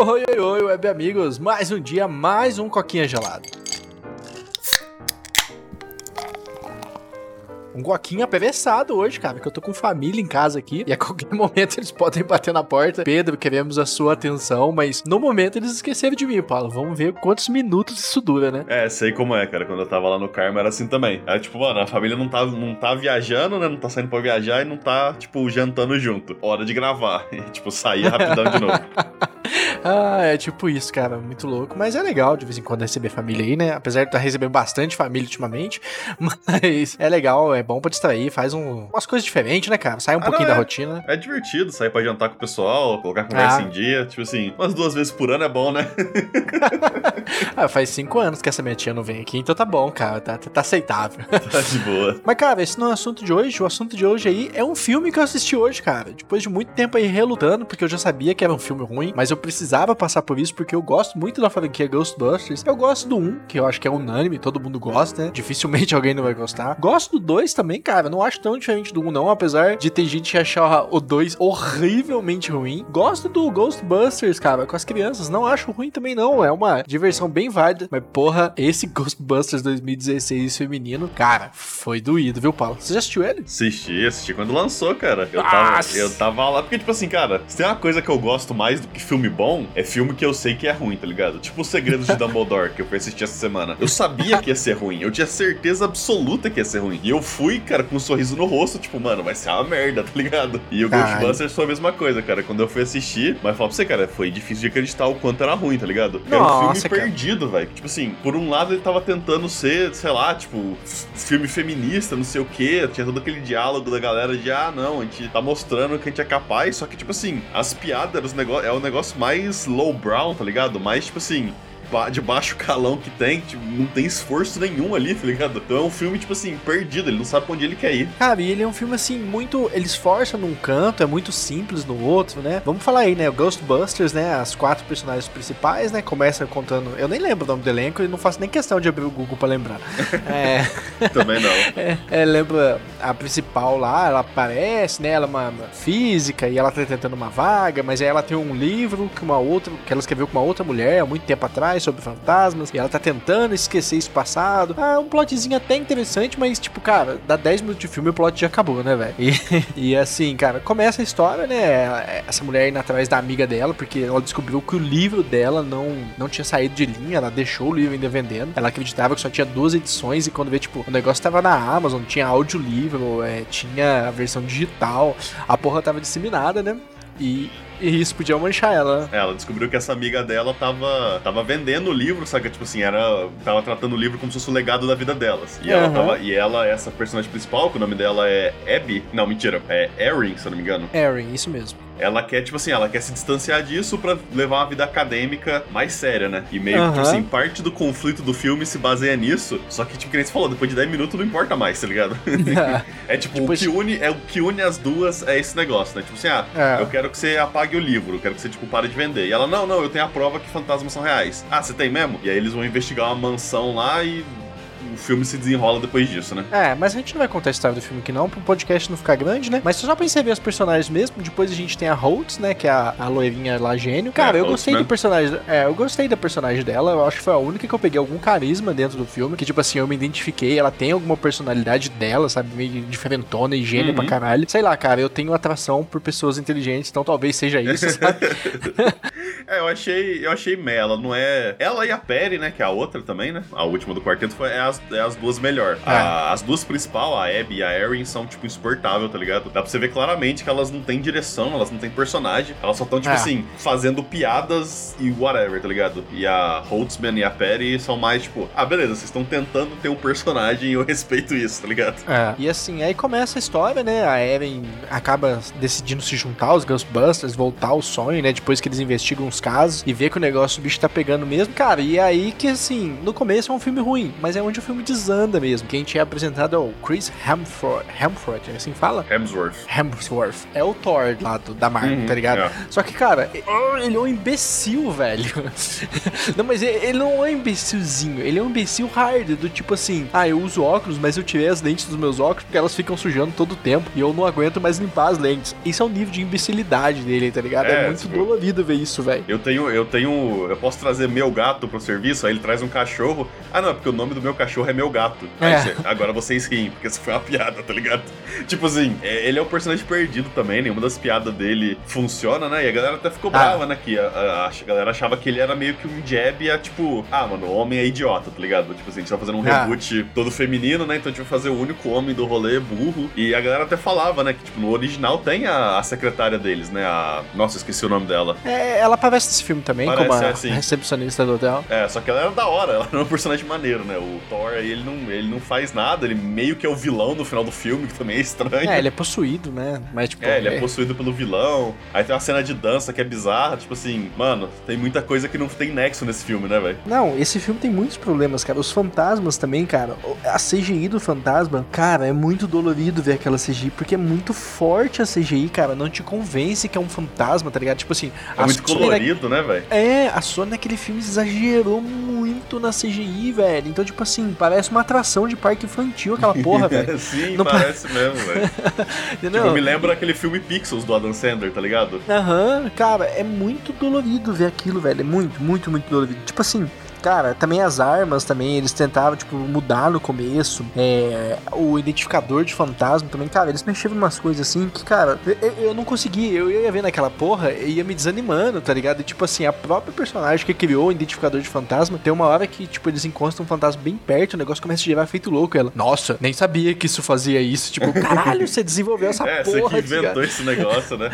Oi, oi, oi, web amigos. Mais um dia, mais um coquinha gelado. um coquinho apevessado hoje, cara, que eu tô com família em casa aqui e a qualquer momento eles podem bater na porta. Pedro, queremos a sua atenção, mas no momento eles esqueceram de mim, Paulo. Vamos ver quantos minutos isso dura, né? É, sei como é, cara. Quando eu tava lá no Carmo era assim também. Era tipo, mano, a família não tá, não tá viajando, né? Não tá saindo pra viajar e não tá, tipo, jantando junto. Hora de gravar. E, tipo, sair rapidão de novo. ah, é tipo isso, cara. Muito louco. Mas é legal de vez em quando receber família aí, né? Apesar de estar recebendo bastante família ultimamente. Mas é legal, é bom pra distrair, faz um, umas coisas diferentes, né, cara? Sai um ah, pouquinho da é, rotina. É divertido sair pra jantar com o pessoal, colocar conversa ah. em dia. Tipo assim, umas duas vezes por ano é bom, né? ah, faz cinco anos que essa minha tia não vem aqui, então tá bom, cara. Tá, tá aceitável. Tá de boa. Mas, cara, esse não é o assunto de hoje. O assunto de hoje aí é um filme que eu assisti hoje, cara. Depois de muito tempo aí relutando, porque eu já sabia que era um filme ruim, mas eu precisava passar por isso porque eu gosto muito da franquia Ghostbusters. Eu gosto do 1, que eu acho que é unânime, todo mundo gosta, né? Dificilmente alguém não vai gostar. Gosto do 2 também, cara. Não acho tão diferente do 1, não, apesar de ter gente que achar o 2 horrivelmente ruim. Gosto do Ghostbusters, cara, com as crianças. Não acho ruim também, não. É uma diversão bem válida. Mas, porra, esse Ghostbusters 2016 feminino, cara, foi doído, viu, Paulo? Você já assistiu ele? Assisti, assisti quando lançou, cara. Eu tava, eu tava lá, porque, tipo assim, cara, se tem uma coisa que eu gosto mais do que filme bom, é filme que eu sei que é ruim, tá ligado? Tipo Os Segredos de Dumbledore, que eu fui assistir essa semana. Eu sabia que ia ser ruim, eu tinha certeza absoluta que ia ser ruim. E eu fui, cara, com um sorriso no rosto, tipo, mano, vai ser uma merda, tá ligado? E o Caralho. Ghostbusters foi a mesma coisa, cara. Quando eu fui assistir, mas falar pra você, cara, foi difícil de acreditar o quanto era ruim, tá ligado? Era um filme cara. perdido, velho. Tipo assim, por um lado ele tava tentando ser, sei lá, tipo, filme feminista, não sei o quê. Tinha todo aquele diálogo da galera de, ah, não, a gente tá mostrando que a gente é capaz. Só que, tipo assim, as piadas, os negócio, é o negócio mais lowbrow, tá ligado? Mais, tipo assim, de baixo calão que tem, tipo, não tem esforço nenhum ali, tá ligado? Então é um filme, tipo assim, perdido, ele não sabe pra onde ele quer ir. Cara, e ele é um filme, assim, muito. Ele esforça num canto, é muito simples no outro, né? Vamos falar aí, né? O Ghostbusters, né? As quatro personagens principais, né? Começa contando. Eu nem lembro o nome do elenco e não faço nem questão de abrir o Google pra lembrar. é. Também não. É, é, lembra a principal lá, ela aparece, né? Ela é uma, física e ela tá tentando uma vaga, mas aí ela tem um livro que uma outra. que ela escreveu com uma outra mulher há muito tempo atrás sobre fantasmas, e ela tá tentando esquecer isso passado. Ah, um plotzinho até interessante, mas, tipo, cara, dá 10 minutos de filme e o plot já acabou, né, velho? E, e assim, cara, começa a história, né? Essa mulher indo atrás da amiga dela, porque ela descobriu que o livro dela não, não tinha saído de linha, ela deixou o livro ainda vendendo. Ela acreditava que só tinha duas edições, e quando vê, tipo, o negócio tava na Amazon, tinha audiolivro, é, tinha a versão digital, a porra tava disseminada, né? E, e isso podia manchar ela. Ela descobriu que essa amiga dela tava, tava vendendo o livro, sabe? Tipo assim, era. Tava tratando o livro como se fosse o legado da vida delas. E, uhum. ela tava, e ela, essa personagem principal, que o nome dela é Abby. Não, mentira, é Erin, se eu não me engano. Erin, isso mesmo ela quer, tipo assim, ela quer se distanciar disso para levar uma vida acadêmica mais séria, né? E meio que, tipo assim, parte do conflito do filme se baseia nisso. Só que, tipo, que nem você falou, depois de 10 minutos não importa mais, tá ligado? é tipo, tipo, o que une, é o que une as duas é esse negócio, né? Tipo assim, ah, é. eu quero que você apague o livro, eu quero que você, tipo, pare de vender. E ela, não, não, eu tenho a prova que fantasmas são reais. Ah, você tem mesmo? E aí eles vão investigar uma mansão lá e o filme se desenrola depois disso, né? É, mas a gente não vai contar a história do filme aqui não, pro podcast não ficar grande, né? Mas só pra você ver os personagens mesmo, depois a gente tem a Holtz, né, que é a, a loirinha lá gênio. Cara, é, eu Holtz, gostei né? do personagem, é, eu gostei da personagem dela, eu acho que foi a única que eu peguei algum carisma dentro do filme, que tipo assim, eu me identifiquei, ela tem alguma personalidade dela, sabe, meio diferentona e gênio uhum. pra caralho. Sei lá, cara, eu tenho atração por pessoas inteligentes, então talvez seja isso, sabe? é, eu achei, eu achei meia, ela não é... Ela e a Perry, né, que é a outra também, né, a última do quarteto, foi, é as, é as duas melhor. É. A, as duas principais, a Abby e a Erin, são, tipo, insuportáveis, tá ligado? Dá pra você ver claramente que elas não têm direção, elas não têm personagem. Elas só estão, tipo é. assim, fazendo piadas e whatever, tá ligado? E a Holtzman e a Perry são mais, tipo, ah, beleza, vocês estão tentando ter um personagem e eu respeito isso, tá ligado? É. E assim, aí começa a história, né? A Erin acaba decidindo se juntar aos Ghostbusters, voltar ao sonho, né? Depois que eles investigam os casos e vê que o negócio, o bicho tá pegando mesmo. Cara, e aí que, assim, no começo é um filme ruim, mas é onde o filme desanda mesmo. Quem tinha apresentado é o Chris Hemsworth. Hemsworth, é assim fala? Hemsworth. Hemsworth. É o Thor lá do, da Marvel, uhum, tá ligado? É. Só que, cara, ele é um imbecil, velho. não, mas ele não é um imbecilzinho. Ele é um imbecil hard, do tipo assim, ah, eu uso óculos, mas eu tirei as lentes dos meus óculos porque elas ficam sujando todo o tempo e eu não aguento mais limpar as lentes. Isso é o nível de imbecilidade dele, tá ligado? É, é muito tipo... dolorido ver isso, velho. Eu tenho, eu tenho. Eu posso trazer meu gato pro serviço, aí ele traz um cachorro. Ah, não, é porque o nome do meu cachorro é meu gato. É. Você, agora vocês riem, porque isso foi uma piada, tá ligado? Tipo assim, é, ele é um personagem perdido também, nenhuma das piadas dele funciona, né? E a galera até ficou ah. brava, né? Que a, a, a, galera achava que ele era meio que um jab a, tipo, ah, mano, o homem é idiota, tá ligado? Tipo assim, a gente tá fazendo um ah. reboot todo feminino, né? Então a gente vai fazer o único homem do rolê burro. E a galera até falava, né? Que, tipo, no original tem a, a secretária deles, né? A. Nossa, esqueci o nome dela. É, ela aparece nesse filme também, Parece, como a é, assim. recepcionista do hotel. É, só que ela era da hora, ela era um personagem maneiro, né? O Thor aí, ele não, ele não faz nada, ele meio que é o vilão no final do filme, que também é estranho. É, ele é possuído, né? Mas, tipo. É, ele é, é possuído pelo vilão. Aí tem uma cena de dança que é bizarra, tipo assim, mano, tem muita coisa que não tem nexo nesse filme, né, velho? Não, esse filme tem muitos problemas, cara. Os fantasmas também, cara. A CGI do fantasma, cara, é muito dolorido ver aquela CGI, porque é muito forte a CGI, cara. Não te convence que é um fantasma, tá ligado? Tipo assim. É muito colorido, né, velho? É, a Sony naquele filme exagerou muito na CGI, velho. Então, tipo assim, parece uma atração de parque infantil aquela porra, velho. Sim, Não parece pa... mesmo, velho. tipo, me lembra aquele filme Pixels do Adam Sandler, tá ligado? Aham, uhum, cara, é muito dolorido ver aquilo, velho. É muito, muito, muito dolorido. Tipo assim, Cara, também as armas também, eles tentavam, tipo, mudar no começo. É, o identificador de fantasma também, cara, eles mexiam em umas coisas assim que, cara, eu, eu não consegui. Eu ia ver naquela porra e ia me desanimando, tá ligado? E, tipo assim, a própria personagem que criou o identificador de fantasma, tem uma hora que, tipo, eles encostam um fantasma bem perto, o negócio começa a girar feito louco. Ela, nossa, nem sabia que isso fazia isso. Tipo, caralho, você desenvolveu essa é, porra. Você que inventou esse negócio, né?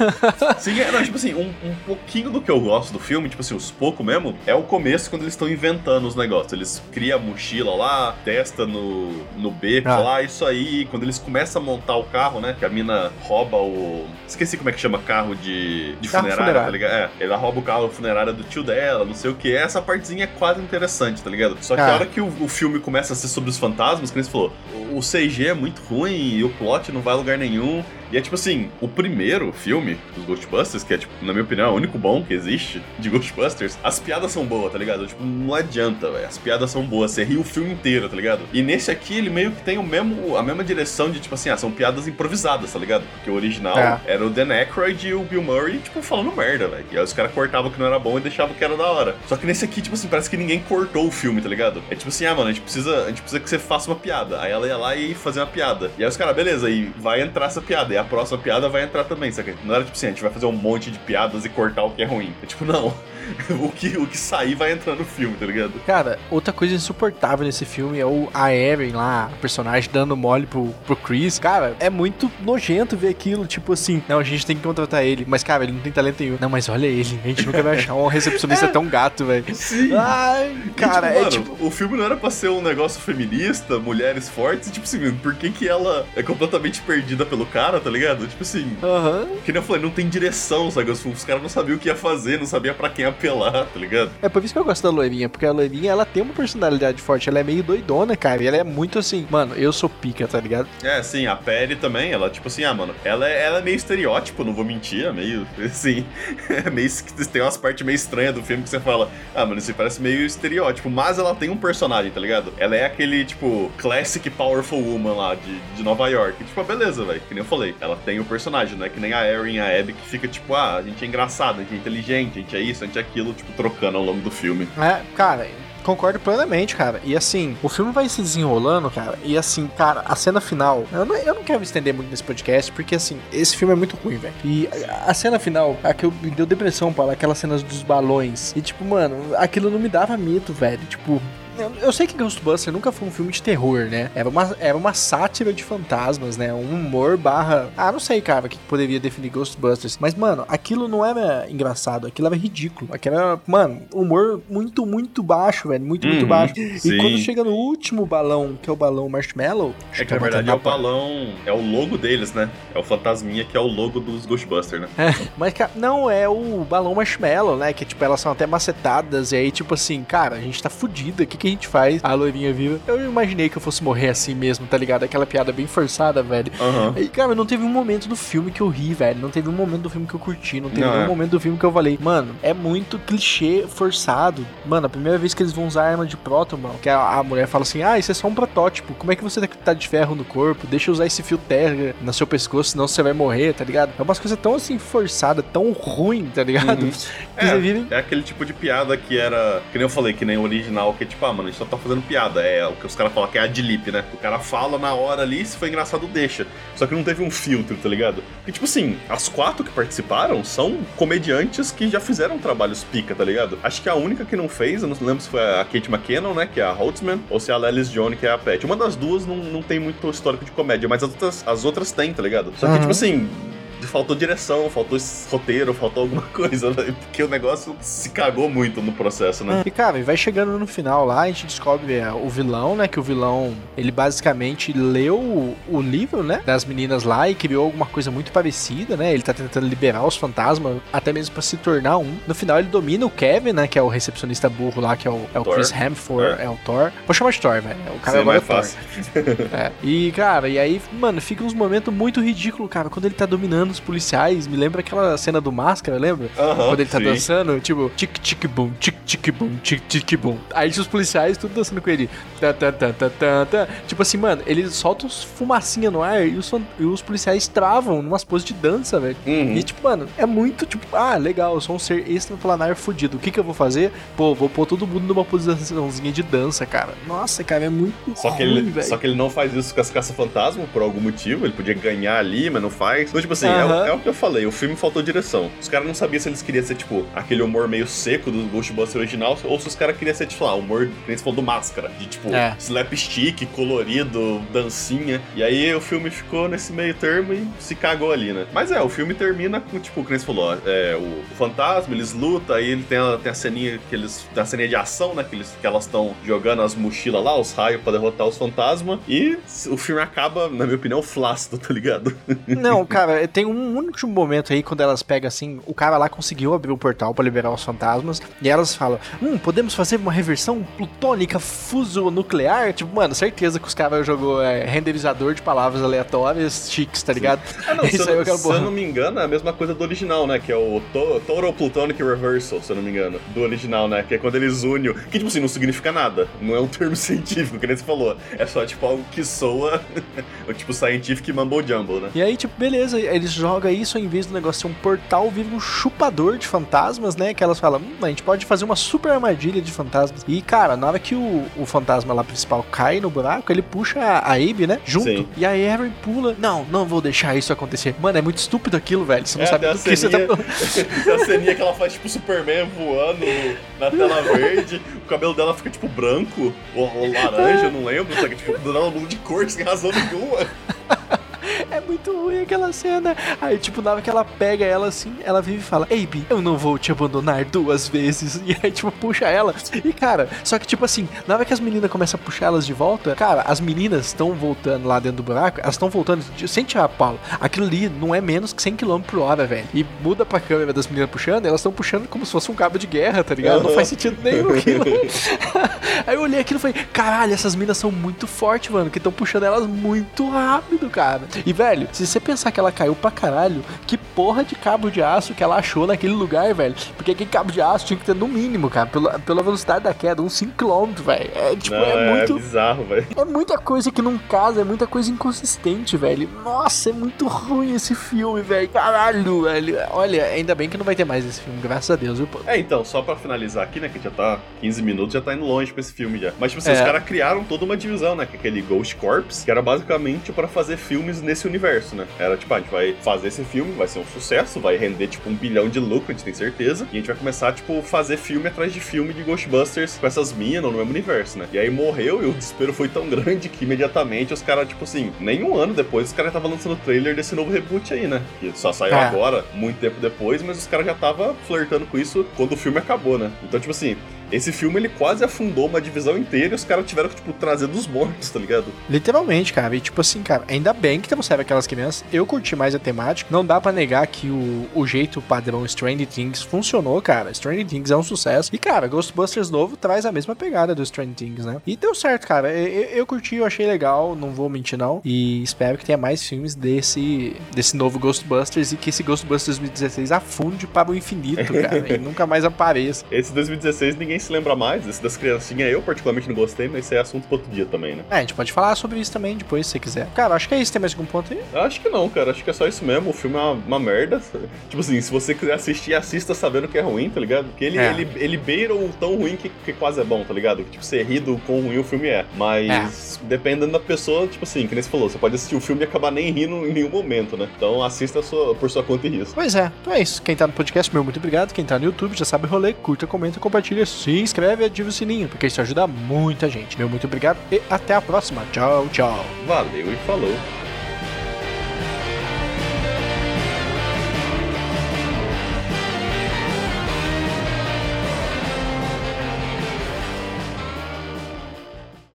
Sim, é, não, tipo assim, um, um pouquinho do que eu gosto do filme, tipo assim, os pouco mesmo, é o começo quando eles estão inventando os negócios. Eles criam a mochila lá, testa no, no beco ah. lá, isso aí. Quando eles começam a montar o carro, né? Que a mina rouba o. Esqueci como é que chama carro de, de carro funerária, funerária, tá ligado? É, ela rouba o carro funerário do tio dela, não sei o que. Essa partezinha é quase interessante, tá ligado? Só que ah. a hora que o, o, filme começa a ser sobre os fantasmas, que você falou, o CG é muito ruim e o plot não vai a lugar nenhum. E é tipo assim, o primeiro filme dos Ghostbusters, que é, tipo, na minha opinião, é o único bom que existe de Ghostbusters, as piadas são boas, tá ligado? Tipo, não adianta, velho. As piadas são boas, você ri o filme inteiro, tá ligado? E nesse aqui, ele meio que tem o mesmo, a mesma direção de, tipo assim, ah, são piadas improvisadas, tá ligado? Porque o original é. era o Dan Aykroyd e o Bill Murray, tipo, falando merda, velho. E aí os caras cortavam que não era bom e deixavam que era da hora. Só que nesse aqui, tipo assim, parece que ninguém cortou o filme, tá ligado? É tipo assim, ah, mano, a gente precisa, a gente precisa que você faça uma piada. Aí ela ia lá e fazer uma piada. E aí os caras, beleza, e vai entrar essa piada. E a próxima piada vai vai entrar também, sabe? Não era tipo assim, a gente vai fazer um monte de piadas e cortar o que é ruim. É tipo, não. o, que, o que sair vai entrar no filme, tá ligado? Cara, outra coisa insuportável nesse filme é o a Erin lá, o personagem dando mole pro, pro Chris. Cara, é muito nojento ver aquilo, tipo assim, não, a gente tem que contratar ele. Mas, cara, ele não tem talento nenhum. Não, mas olha ele, a gente nunca vai achar um recepcionista é. tão gato, velho. Sim. Ai, cara, e, tipo, é mano, tipo... O filme não era pra ser um negócio feminista, mulheres fortes, tipo assim, por que que ela é completamente perdida pelo cara, tá ligado? Tipo assim, uhum. que nem eu falei, não tem direção, sabe? Os, os caras não sabiam o que ia fazer, não sabia para quem apelar, tá ligado? É por isso que eu gosto da loirinha, porque a loirinha, ela tem uma personalidade forte, ela é meio doidona, cara, e ela é muito assim, mano, eu sou pica, tá ligado? É, sim, a Perry também, ela, tipo assim, ah, mano, ela é, ela é meio estereótipo, não vou mentir, é meio, assim, é meio, tem umas partes meio estranhas do filme que você fala, ah, mano, isso parece meio estereótipo, mas ela tem um personagem, tá ligado? Ela é aquele, tipo, classic powerful woman lá, de, de Nova York, tipo, beleza, velho, que nem eu falei, ela tem o um personagem, né, que nem a Erin e a Abby, que fica, tipo, ah, a gente é engraçado, a gente é inteligente, a gente é isso, a gente é aquilo, tipo, trocando ao longo do filme. É, cara, concordo plenamente, cara. E assim, o filme vai se desenrolando, cara. E assim, cara, a cena final. Eu não, eu não quero me estender muito nesse podcast, porque assim, esse filme é muito ruim, velho. E a, a, cena final, a que eu, me deu depressão, para aquelas cenas dos balões. E tipo, mano, aquilo não me dava medo, velho. Tipo, eu, eu sei que Ghostbusters nunca foi um filme de terror, né? Era uma, era uma sátira de fantasmas, né? Um humor barra. Ah, não sei, cara, o que poderia definir Ghostbusters. Mas, mano, aquilo não era engraçado, aquilo era ridículo. Aquilo era, mano, humor muito, muito baixo, velho. Muito, uhum, muito baixo. Sim. E quando chega no último balão, que é o balão Marshmallow. É que na verdade é o balão. É o logo deles, né? É o fantasminha que é o logo dos Ghostbusters, né? É, mas, cara, não, é o balão Marshmallow, né? Que, tipo, elas são até macetadas. E aí, tipo assim, cara, a gente tá fudido. O que, que que a gente faz a loirinha viva. Eu imaginei que eu fosse morrer assim mesmo, tá ligado? Aquela piada bem forçada, velho. Aham. E, cara, não teve um momento do filme que eu ri, velho. Não teve um momento do filme que eu curti. Não teve Não, nenhum é. momento do filme que eu falei, mano, é muito clichê forçado. Mano, a primeira vez que eles vão usar arma de próton, mano, que a, a mulher fala assim: ah, isso é só um protótipo. Como é que você tá de ferro no corpo? Deixa eu usar esse fio terra no seu pescoço, senão você vai morrer, tá ligado? É umas coisas tão assim forçadas, tão ruim, tá ligado? Uhum. É, é aquele tipo de piada que era. Que nem eu falei, que nem o original, que é tipo, ah, mano, a gente só tá fazendo piada. É o que os caras falam que é adlip, né? O cara fala na hora ali, se foi engraçado, deixa. Só que não teve um filtro, tá ligado? E tipo assim, as quatro que participaram são comediantes que já fizeram trabalhos pica, tá ligado? Acho que a única que não fez, eu não lembro se foi a Kate McKinnon, né? Que é a Holtzman, ou se é a Lelis Jones, que é a Pet. Uma das duas não, não tem muito histórico de comédia, mas as outras, as outras têm, tá ligado? Só que, Uhum. tipo assim, faltou direção, faltou roteiro, faltou alguma coisa, né? Porque o negócio se cagou muito no processo, né? E cara, e vai chegando no final lá, a gente descobre é, o vilão, né? Que o vilão, ele basicamente leu o, o livro, né? Das meninas lá e criou alguma coisa muito parecida, né? Ele tá tentando liberar os fantasmas, até mesmo pra se tornar um. No final ele domina o Kevin, né? Que é o recepcionista burro lá, que é o, é o. Chris Hemsworth, é. o Thor. Vou chamar de Thor, velho. O cara Sim, agora é mais Thor. fácil. É. E, cara, e aí, mano, fica uns momentos muito ridículos, cara. Quando ele tá dominando os policiais, me lembra aquela cena do Máscara, lembra? Aham, Quando ele tá sim. dançando, tipo, tic tic boom, tic tic boom, tic tic boom. Aí os policiais tudo dançando com ele. Tá, tá, tá, tá, tá, tá. Tipo assim, mano, ele solta uns fumacinha no ar e os, e os policiais travam numas poses de dança, velho. Uhum. E tipo, mano, é muito tipo, ah, legal, eu sou um ser extraplanar fudido. O que que eu vou fazer? Pô, vou pôr todo mundo numa posiçãozinha de dança, cara. Nossa, cara, é muito Só que, ruim, ele, velho. só que ele não faz isso com as caça-fantasma por algum motivo. Ele podia ganhar ali, mas não faz. Então, tipo assim, é o- é, o que eu falei. O filme faltou direção. Os caras não sabiam se eles queriam ser, tipo, aquele humor meio seco do Ghostbusters original, ou se os caras queriam ser, tipo, lá, humor, que nem você falou, do máscara. De, tipo, É. slapstick, colorido, dancinha. E aí o filme ficou nesse meio termo e se cagou ali, né? Mas é, o filme termina com, tipo, que nem você falou, é, o, o fantasma, eles lutam, aí ele tem a, tem a ceninha que eles. Tem a ceninha de ação, né? Que, eles, que elas estão jogando as mochilas lá, os raios pra derrotar os fantasmas. E o filme acaba, na minha opinião, flácido, tá ligado? Não, cara, tem um único momento aí quando elas pegam assim, o cara lá conseguiu abrir o portal pra liberar os fantasmas, e elas falam: Hum, podemos fazer uma reversão plutônica fuso-nuclear? Tipo, mano, certeza que os caras jogou é, renderizador de palavras aleatórias chiques, tá ligado? Ah, não, se, Isso eu, aí não- se eu não me engano, é a mesma coisa do original, né? Que é o to Total Plutonic Reversal, se eu não me engano. Do original, né? Que é quando eles unem. Que, tipo assim, não significa nada. Não é um termo científico, que nem você falou. É só, tipo, algo que soa. tipo, scientific mumble jumble, né? E aí, tipo, beleza, eles jogam isso, ao invés do negócio ser um portal, vira um chupador de fantasmas, né? Que elas falam, hum, a gente pode fazer uma super armadilha de fantasmas. E, cara, na hora que o, o fantasma lá principal cai no buraco, ele puxa a, a Abe, né? Junto. Sim. E a Erin pula. Não, não vou deixar isso acontecer. Mano, é muito estúpido aquilo, velho. Você não É, sabe do que você tá falando. A ceninha que ela faz, tipo, Superman voando na tela verde. O cabelo dela fica, tipo, branco ou, ou laranja, eu não lembro. Só que, tipo, dando ela muda de cor sem razão nenhuma. Muito ruim aquela cena. Aí, tipo, na hora que ela pega ela assim, ela vive e fala: Abe, eu não vou te abandonar duas vezes. E aí, tipo, puxa ela. E, cara, só que, tipo assim, na hora que as meninas começam a puxar elas de volta, cara, as meninas estão voltando lá dentro do buraco, elas estão voltando sem tirar Paulo. Aquilo ali não é menos que 100 km por hora, velho. E muda pra câmera das meninas puxando, elas estão puxando como se fosse um cabo de guerra, tá ligado? Não faz sentido nenhum aquilo. aí eu olhei aquilo e falei: caralho, essas minas são muito fortes, mano, que estão puxando elas muito rápido, cara. E, velho, se você pensar que ela caiu pra caralho, que porra de cabo de aço que ela achou naquele lugar, velho? Porque aquele cabo de aço tinha que ter no mínimo, cara, pela, pela velocidade da queda, uns 5km, velho. É, tipo, Não, é, é, muito. bizarro, velho. É muita coisa que não casa, é muita coisa inconsistente, velho. Nossa, é muito ruim esse filme, velho. Caralho, velho. Olha, ainda bem que não vai ter mais esse filme, graças a Deus, viu, pô? É, então, só pra finalizar aqui, né, que já tá 15 minutos, já tá indo longe com esse filme já. Mas, tipo assim, É. os caras criaram toda uma divisão, né, que é aquele Ghost Corps, que era basicamente pra fazer filmes nesse universo, né. Era tipo, a gente vai fazer esse filme, vai ser um sucesso, vai render, tipo, um bilhão de lucro, a gente tem certeza, e a gente vai começar, tipo, fazer filme atrás de filme de Ghostbusters com essas minas no mesmo universo, né. E aí morreu e o desespero foi tão grande que imediatamente os caras, tipo assim, nem um ano depois, os caras estavam lançando o trailer desse novo reboot aí, né. Que só saiu É. agora, muito tempo depois, mas os caras já estavam flertando com isso quando o filme acabou, né? Então, tipo assim, esse filme ele quase afundou uma divisão inteira e os caras tiveram que, tipo, trazer dos mortos, tá ligado? Literalmente, cara. E tipo assim, cara, ainda bem que trouxeram aquelas crianças. Eu curti mais a temática. Não dá para negar que o, o jeito padrão Stranger Things funcionou, cara. Stranger Things é um sucesso. E, cara, Ghostbusters novo traz a mesma pegada do Stranger Things, né? E deu certo, cara. Eu, eu curti, eu achei legal, não vou mentir não. E espero que tenha mais filmes desse, desse novo Ghostbusters e que esse Ghostbusters 2016 afunde para o infinito, cara. e nunca mais apareça. Esse 2016 ninguém se lembra mais. Esse das criancinhas eu particularmente não gostei, mas isso é assunto para outro dia também, né? É, a gente pode falar sobre isso também depois, se você quiser. Cara, acho que é isso. Tem mais algum ponto aí? Acho que não, cara. Acho que é só isso mesmo. O filme é uma, uma merda. Tipo assim, se você quiser assistir, assista sabendo que é ruim, tá ligado? Porque ele, é. ele, ele beira o tão ruim que, que quase é bom, tá ligado? Que, tipo, você ri do quão ruim o filme é. Mas, é. dependendo da pessoa, tipo assim, que nem você falou, você pode assistir o filme e acabar nem rindo em nenhum momento, né? Então assista sua, por sua conta e risco. Pois é. Então é isso. Quem tá no podcast, meu muito obrigado. Quem tá no YouTube já sabe o rolê. Curta, comenta, compartilha, se inscreve e ativa o sininho, porque isso ajuda muita gente. Meu muito obrigado e até a próxima. Tchau, tchau. Valeu e falou.